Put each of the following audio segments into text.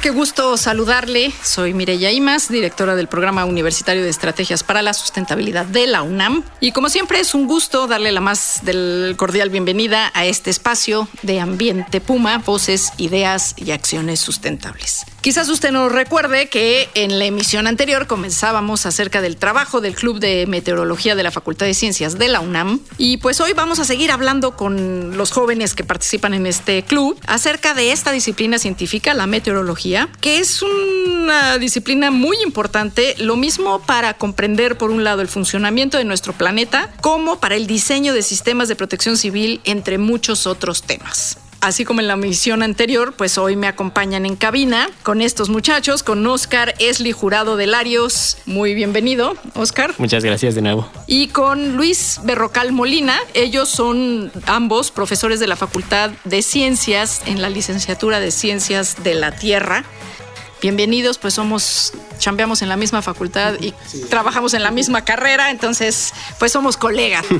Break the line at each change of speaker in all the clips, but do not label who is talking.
Qué gusto saludarle. Soy Mireya Imas, directora del Programa Universitario de Estrategias para la Sustentabilidad de la UNAM. Y como siempre es un gusto darle la más cordial bienvenida a este espacio de Ambiente Puma, voces, ideas y acciones sustentables. Quizás usted nos recuerde que en la emisión anterior comenzábamos acerca del trabajo del Club de Meteorología de la Facultad de Ciencias de la UNAM. Y pues hoy vamos a seguir hablando con los jóvenes que participan en este club acerca de esta disciplina científica, la meteorología, que es una disciplina muy importante, lo mismo para comprender por un lado el funcionamiento de nuestro planeta como para el diseño de sistemas de protección civil, entre muchos otros temas así como en la misión anterior, pues hoy me acompañan en cabina con estos muchachos, con Oscar Esli Jurado de Larios. Muy bienvenido, Oscar.
Muchas gracias de nuevo.
Y con Luis Berrocal Molina. Ellos son ambos profesores de la Facultad de Ciencias en la licenciatura de Ciencias de la Tierra bienvenidos, pues somos, chambeamos en la misma facultad y trabajamos en la misma carrera, entonces pues somos colegas.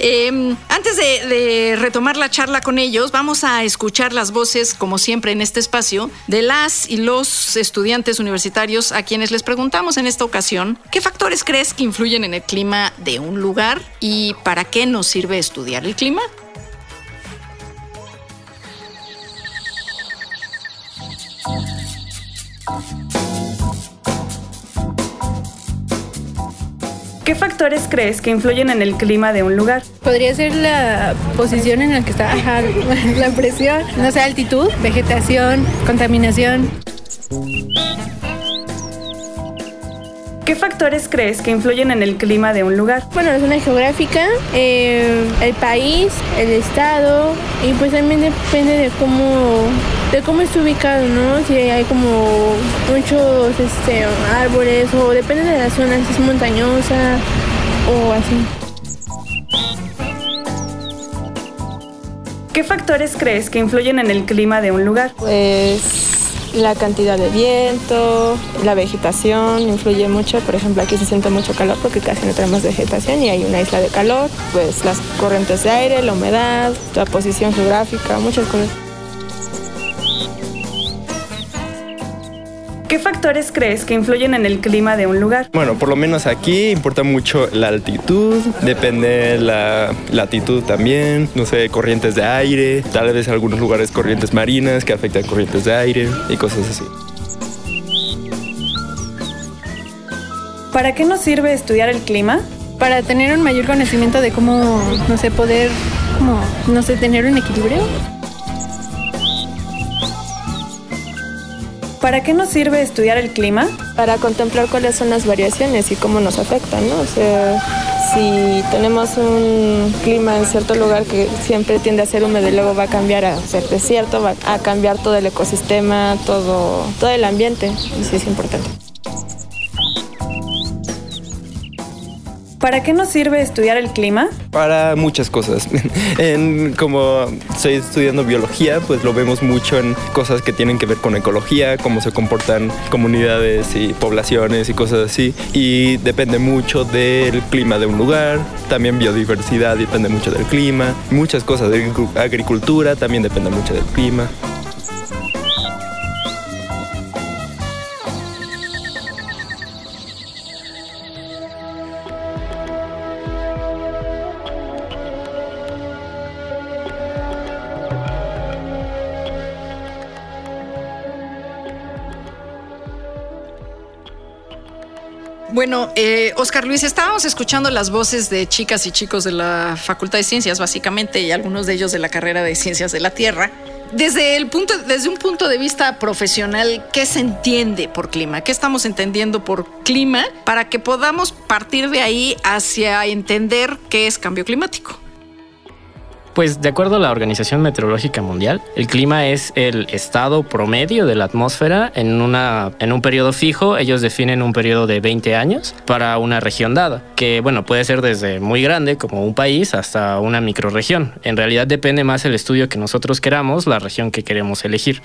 Em, antes de, retomar la charla con ellos, vamos a escuchar las voces, como siempre en este espacio, de las y los estudiantes universitarios a quienes les preguntamos en esta ocasión, ¿qué factores crees que influyen en el clima de un lugar y para qué nos sirve estudiar el clima?
¿Qué factores crees que influyen en el clima de un lugar?
Podría ser la posición en la que está, la presión, no sé, altitud, vegetación, contaminación.
¿Qué factores crees que influyen en el clima de un lugar?
Bueno, la zona geográfica, eh, el país, el estado y pues también depende de cómo de cómo está ubicado, ¿no? Si hay como muchos este, árboles o depende de la zona, si es montañosa o así.
¿Qué factores crees que influyen en el clima de un lugar?
Pues la cantidad de viento, la vegetación influye mucho. Por ejemplo, aquí se siente mucho calor porque casi no tenemos vegetación y hay una isla de calor. Pues las corrientes de aire, la humedad, la posición geográfica, muchas cosas.
¿Qué factores crees que influyen en el clima de un lugar?
Bueno, por lo menos aquí importa mucho la altitud, depende la latitud también, no sé, corrientes de aire, tal vez en algunos lugares corrientes marinas que afectan corrientes de aire y cosas así.
¿Para qué nos sirve estudiar el clima?
Para tener un mayor conocimiento de cómo, no sé, poder, como, no sé, tener un equilibrio.
¿Para qué nos sirve estudiar el clima?
Para contemplar cuáles son las variaciones y cómo nos afectan, ¿no? O sea, si tenemos un clima en cierto lugar que siempre tiende a ser húmedo y luego va a cambiar a ser desierto, va a cambiar todo el ecosistema, todo, todo el ambiente, sí es importante.
¿Para qué nos sirve estudiar el clima?
Para muchas cosas. como estoy estudiando biología, pues lo vemos mucho en cosas que tienen que ver con ecología, cómo se comportan comunidades y poblaciones y cosas así. Y depende mucho del clima de un lugar. También biodiversidad depende mucho del clima. Muchas cosas de agricultura también depende mucho del clima.
Bueno, eh, Oscar Luis, estábamos escuchando las voces de chicas y chicos de la Facultad de Ciencias, básicamente, y algunos de ellos de la carrera de Ciencias de la Tierra. Desde, el punto, desde un punto de vista profesional, ¿qué se entiende por clima? ¿Qué estamos entendiendo por clima para que podamos partir de ahí hacia entender qué es cambio climático?
Pues de acuerdo a la Organización Meteorológica Mundial, el clima es el estado promedio de la atmósfera en, una, en un periodo fijo. Ellos definen un periodo de 20 años para una región dada, que bueno, puede ser desde muy grande como un país hasta una microrregión. En realidad depende más el estudio que nosotros queramos, la región que queremos elegir.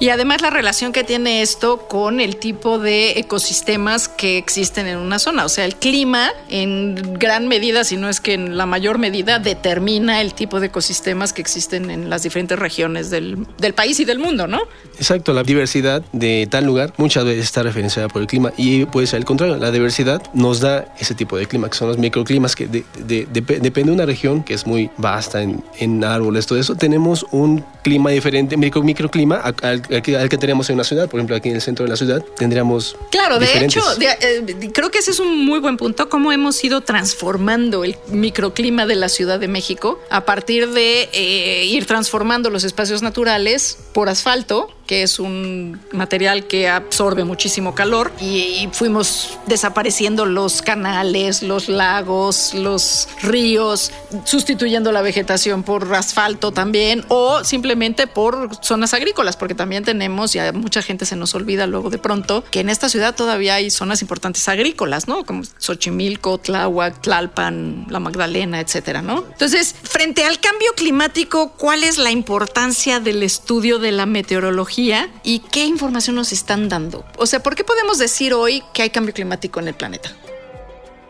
Y además la relación que tiene esto con el tipo de ecosistemas que existen en una zona. O sea, el clima en gran medida, si no es que en la mayor medida, determina el tipo de ecosistemas que existen en las diferentes regiones del, del país y del mundo, ¿no?
Exacto, la diversidad de tal lugar muchas veces está referenciada por el clima y puede ser el contrario. La diversidad nos da ese tipo de clima, que son los microclimas, que depende de una región que es muy vasta en, en árboles, todo eso. Tenemos un clima diferente, micro, microclima al, al, que tenemos en una ciudad. Por ejemplo, aquí en el centro de la ciudad tendríamos.
Claro, de hecho, eh, creo que ese es un muy buen punto. Cómo hemos ido transformando el microclima de la Ciudad de México a partir de eh, ir transformando los espacios naturales por asfalto que es un material que absorbe muchísimo calor y, fuimos desapareciendo los canales, los lagos, los ríos, sustituyendo la vegetación por asfalto también o simplemente por zonas agrícolas, porque también tenemos, y a mucha gente se nos olvida luego de pronto, que en esta ciudad todavía hay zonas importantes agrícolas, ¿no? Como Xochimilco, Tláhuac, Tlalpan, La Magdalena, etcétera, ¿no? Entonces, frente al cambio climático, ¿cuál es la importancia del estudio de la meteorología? Y qué información nos están dando. O sea, ¿por qué podemos decir hoy que hay cambio climático en el planeta?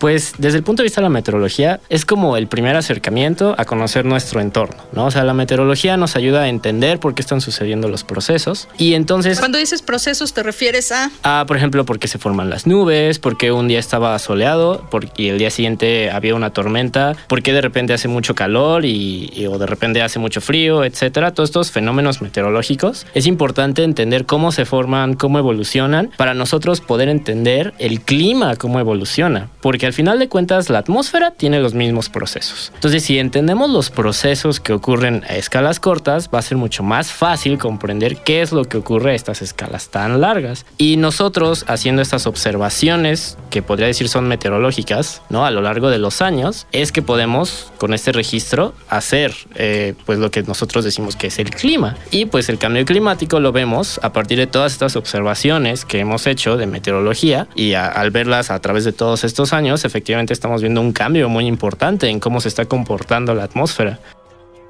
Pues desde el punto de vista de la meteorología es como el primer acercamiento a conocer nuestro entorno, ¿no? O sea, la meteorología nos ayuda a entender por qué están sucediendo los procesos y entonces...
Cuando dices procesos te refieres a...
A, por ejemplo, por qué se forman las nubes, por qué un día estaba soleado y el día siguiente había una tormenta, por qué de repente hace mucho calor y, o de repente hace mucho frío, etcétera. Todos estos fenómenos meteorológicos es importante entender cómo se forman, cómo evolucionan, para nosotros poder entender el clima, cómo evoluciona, porque al final de cuentas la atmósfera tiene los mismos procesos. Entonces, si entendemos los procesos que ocurren a escalas cortas, va a ser mucho más fácil comprender qué es lo que ocurre a estas escalas tan largas. Y nosotros, haciendo estas observaciones, que podría decir son meteorológicas, ¿no? A lo largo de los años, es que podemos, con este registro, hacer eh, pues lo que nosotros decimos que es el clima. Y pues el cambio climático lo vemos a partir de todas estas observaciones que hemos hecho de meteorología y al verlas a través de todos estos años, efectivamente estamos viendo un cambio muy importante en cómo se está comportando la atmósfera.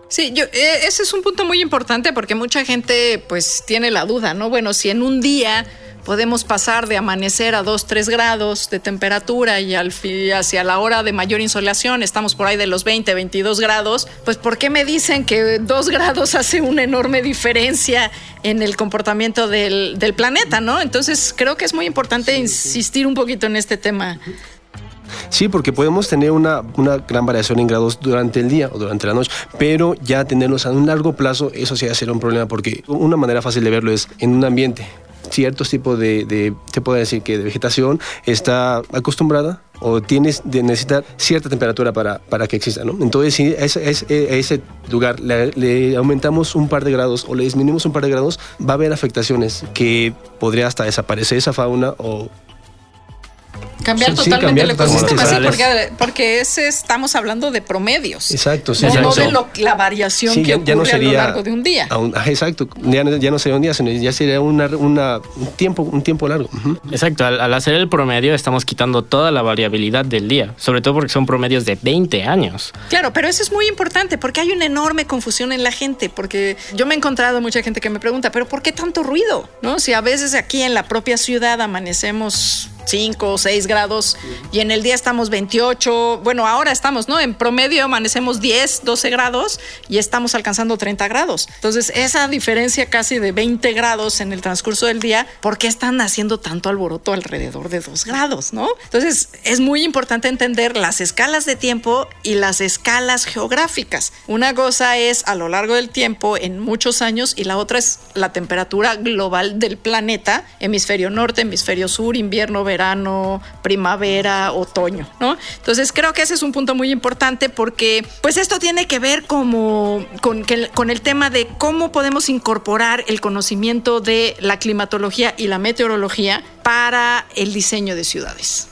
Sí, yo, eh, ese es un punto muy importante porque mucha gente pues tiene la duda, ¿no? Bueno, si en un día podemos pasar de amanecer a 2, 3 grados de temperatura y al hacia la hora de mayor insolación estamos por ahí de los 20, 22 grados, pues ¿por qué me dicen que 2 grados hace una enorme diferencia en el comportamiento del, del planeta, ¿no? Entonces creo que es muy importante insistir un poquito en este tema
Sí, porque podemos tener una, una, gran variación en grados durante el día o durante la noche, pero ya tenerlos a un largo plazo, eso sí va a ser un problema, porque una manera fácil de verlo es en un ambiente. Ciertos tipos de, de se puede decir que de vegetación está acostumbrada o tienes de necesitar cierta temperatura para, para que exista, ¿no? Entonces, si a ese, a ese lugar le, le, aumentamos un par de grados o le disminuimos un par de grados, va a haber afectaciones que podría hasta desaparecer esa fauna o
Cambiar totalmente el ecosistema, sí, porque, porque ese estamos hablando de promedios.
Exacto, sí.
No, de la variación que ocurre no sería a lo largo de un día.
exacto, ya, no sería un día, sino ya sería una, una, un, tiempo, un tiempo largo.
Exacto, al, al, hacer el promedio estamos quitando toda la variabilidad del día, sobre todo porque son promedios de 20 años.
Claro, pero eso es muy importante porque hay una enorme confusión en la gente, porque yo me he encontrado mucha gente que me pregunta, pero ¿por qué tanto ruido? ¿No? Si a veces aquí en la propia ciudad amanecemos 5 o 6 grados y en el día estamos 28, bueno, ahora estamos, ¿no? En promedio amanecemos 10, 12 grados y estamos alcanzando 30 grados. Entonces, esa diferencia casi de 20 grados en el transcurso del día, ¿por qué están haciendo tanto alboroto alrededor de 2 grados, ¿no? Entonces, es muy importante entender las escalas de tiempo y las escalas geográficas. Una cosa es a lo largo del tiempo, en muchos años, y la otra es la temperatura global del planeta, hemisferio norte, hemisferio sur, invierno, verano verano, primavera, otoño, ¿no? Entonces creo que ese es un punto muy importante porque pues esto tiene que ver como con, con el tema de cómo podemos incorporar el conocimiento de la climatología y la meteorología para el diseño de ciudades.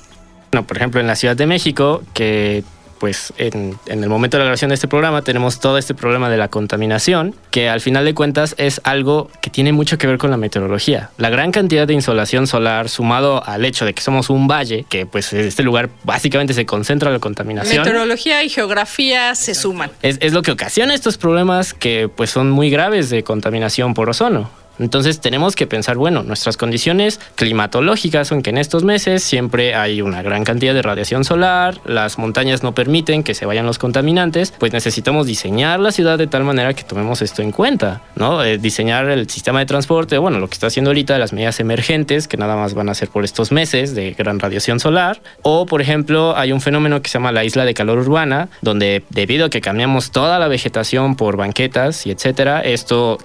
No, por ejemplo, en la Ciudad de México, que pues en, el momento de la grabación de este programa tenemos todo este problema de la contaminación, que al final de cuentas es algo que tiene mucho que ver con la meteorología. La gran cantidad de insolación solar sumado al hecho de que somos un valle, que pues en este lugar básicamente se concentra la contaminación.
Meteorología y geografía se suman.
Es, es lo que ocasiona estos problemas que pues son muy graves de contaminación por ozono. Entonces tenemos que pensar, bueno, nuestras condiciones climatológicas son que en estos meses siempre hay una gran cantidad de radiación solar, las montañas no permiten que se vayan los contaminantes, pues necesitamos diseñar la ciudad de tal manera que tomemos esto en cuenta, ¿no? Eh, diseñar el sistema de transporte, bueno, lo que está haciendo ahorita las medidas emergentes, que nada más van a ser por estos meses de gran radiación solar, o por ejemplo hay un fenómeno que se llama la isla de calor urbana, donde debido a que cambiamos toda la vegetación por banquetas y etcétera, esto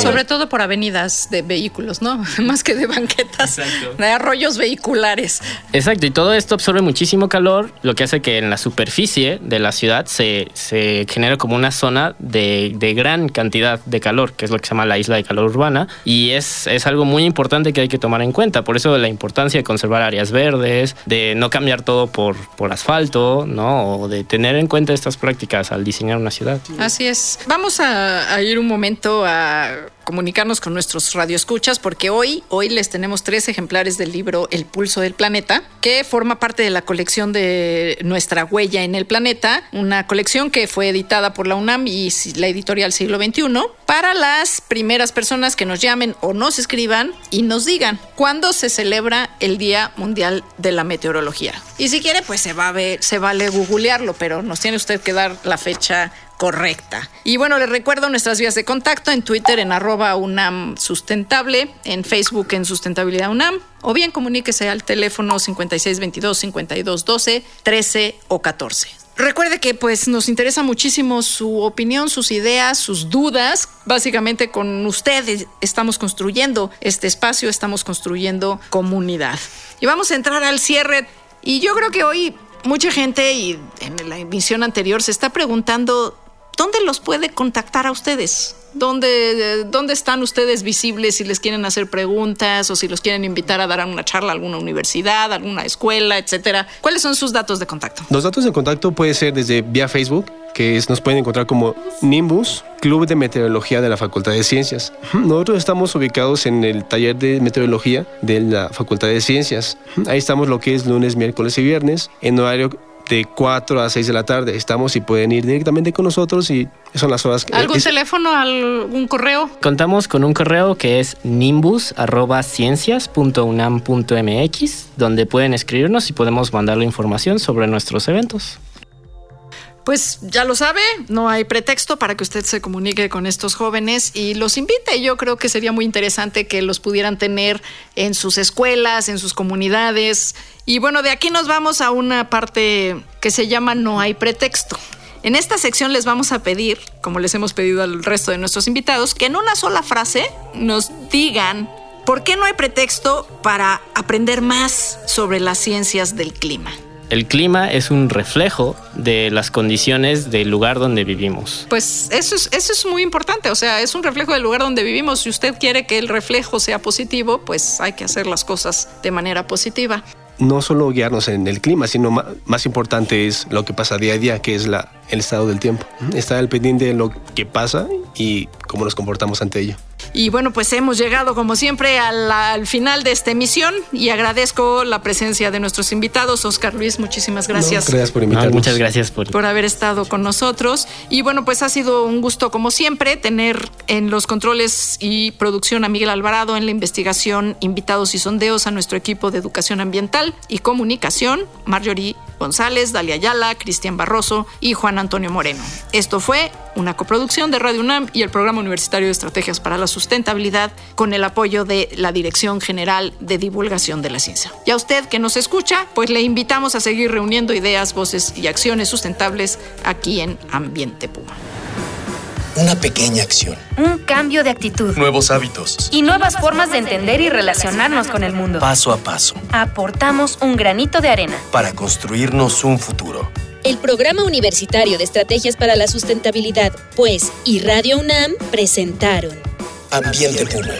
sobre todo por avenidas de vehículos, ¿no? Más que de banquetas, de arroyos vehiculares.
Exacto, y todo esto absorbe muchísimo calor, lo que hace que en la superficie de la ciudad se, se genere como una zona de, de, gran cantidad de calor, que es lo que se llama la isla de calor urbana, y es, es algo muy importante que hay que tomar en cuenta. Por eso la importancia de conservar áreas verdes, de no cambiar todo por, por asfalto, ¿no? O de tener en cuenta estas prácticas al diseñar una ciudad.
Así es. Vamos a, a ir un momento a comunicarnos con nuestros radioescuchas porque hoy, hoy les tenemos tres ejemplares del libro El pulso del planeta, que forma parte de la colección de Nuestra huella en el planeta, una colección que fue editada por la UNAM y la editorial Siglo XXI, para las primeras personas que nos llamen o nos escriban y nos digan cuándo se celebra el Día Mundial de la Meteorología. Y si quiere, pues se va a ver, se vale googlearlo, pero nos tiene usted que dar la fecha correcta. Y bueno, les recuerdo nuestras vías de contacto en Twitter en arroba UNAM Sustentable, en Facebook en Sustentabilidad UNAM, o bien comuníquese al teléfono 5622 5212 13 o 14. Recuerde que pues nos interesa muchísimo su opinión, sus ideas, sus dudas. Básicamente con ustedes estamos construyendo este espacio, estamos construyendo comunidad. Y vamos a entrar al cierre. Y yo creo que hoy mucha gente y en la emisión anterior se está preguntando ¿dónde los puede contactar a ustedes? ¿Dónde, ¿Dónde están ustedes visibles si les quieren hacer preguntas o si los quieren invitar a dar una charla a alguna universidad, alguna escuela, etcétera? ¿Cuáles son sus datos de contacto?
Los datos de contacto puede ser desde vía Facebook, que nos pueden encontrar como Nimbus, Club de Meteorología de la Facultad de Ciencias. Nosotros estamos ubicados en el taller de meteorología de la Facultad de Ciencias. Ahí estamos lo que es lunes, miércoles y viernes en horario de 4 a 6 de la tarde. Estamos y pueden ir directamente con nosotros y son las horas.
¿Algún teléfono, algún correo?
Contamos con un correo que es nimbus.ciencias.unam.mx, donde pueden escribirnos y podemos mandarle información sobre nuestros eventos
pues ya lo sabe, no hay pretexto para que usted se comunique con estos jóvenes y los invite. Yo creo que sería muy interesante que los pudieran tener en sus escuelas, en sus comunidades. Y bueno, de aquí nos vamos a una parte que se llama No hay pretexto. En esta sección les vamos a pedir, como les hemos pedido al resto de nuestros invitados, que en una sola frase nos digan por qué no hay pretexto para aprender más sobre las ciencias del clima
el clima es un reflejo de las condiciones del lugar donde vivimos.
Pues eso es, eso es muy importante, o sea, es un reflejo del lugar donde vivimos. Si usted quiere que el reflejo sea positivo, pues hay que hacer las cosas de manera positiva.
No solo guiarnos en el clima, sino más, importante es lo que pasa día a día, que es la, el estado del tiempo. Estar al pendiente de lo que pasa y cómo nos comportamos ante ello.
Y bueno, pues hemos llegado como siempre al, final de esta emisión y agradezco la presencia de nuestros invitados. Oscar Luis, muchísimas gracias.
gracias por invitarnos.
muchas gracias por...
por haber estado con nosotros. Y bueno, pues ha sido un gusto como siempre tener en los controles y producción a Miguel Alvarado, en la investigación, invitados y sondeos a nuestro equipo de educación ambiental y comunicación, Marjorie González, Dalia Ayala, Cristian Barroso y Juan Antonio Moreno. Esto fue una coproducción de Radio UNAM y el Programa Universitario de Estrategias para la Sustentabilidad con el apoyo de la Dirección General de Divulgación de la Ciencia. Y a usted que nos escucha, pues le invitamos a seguir reuniendo ideas, voces y acciones sustentables aquí en Ambiente Puma.
Una pequeña acción.
Un cambio de actitud.
Nuevos hábitos.
Y nuevas formas de entender y relacionarnos con el mundo.
Paso a paso.
Aportamos un granito de arena.
Para construirnos un futuro.
El Programa Universitario de Estrategias para la Sustentabilidad, pues, y Radio UNAM presentaron
Ambiente Puro.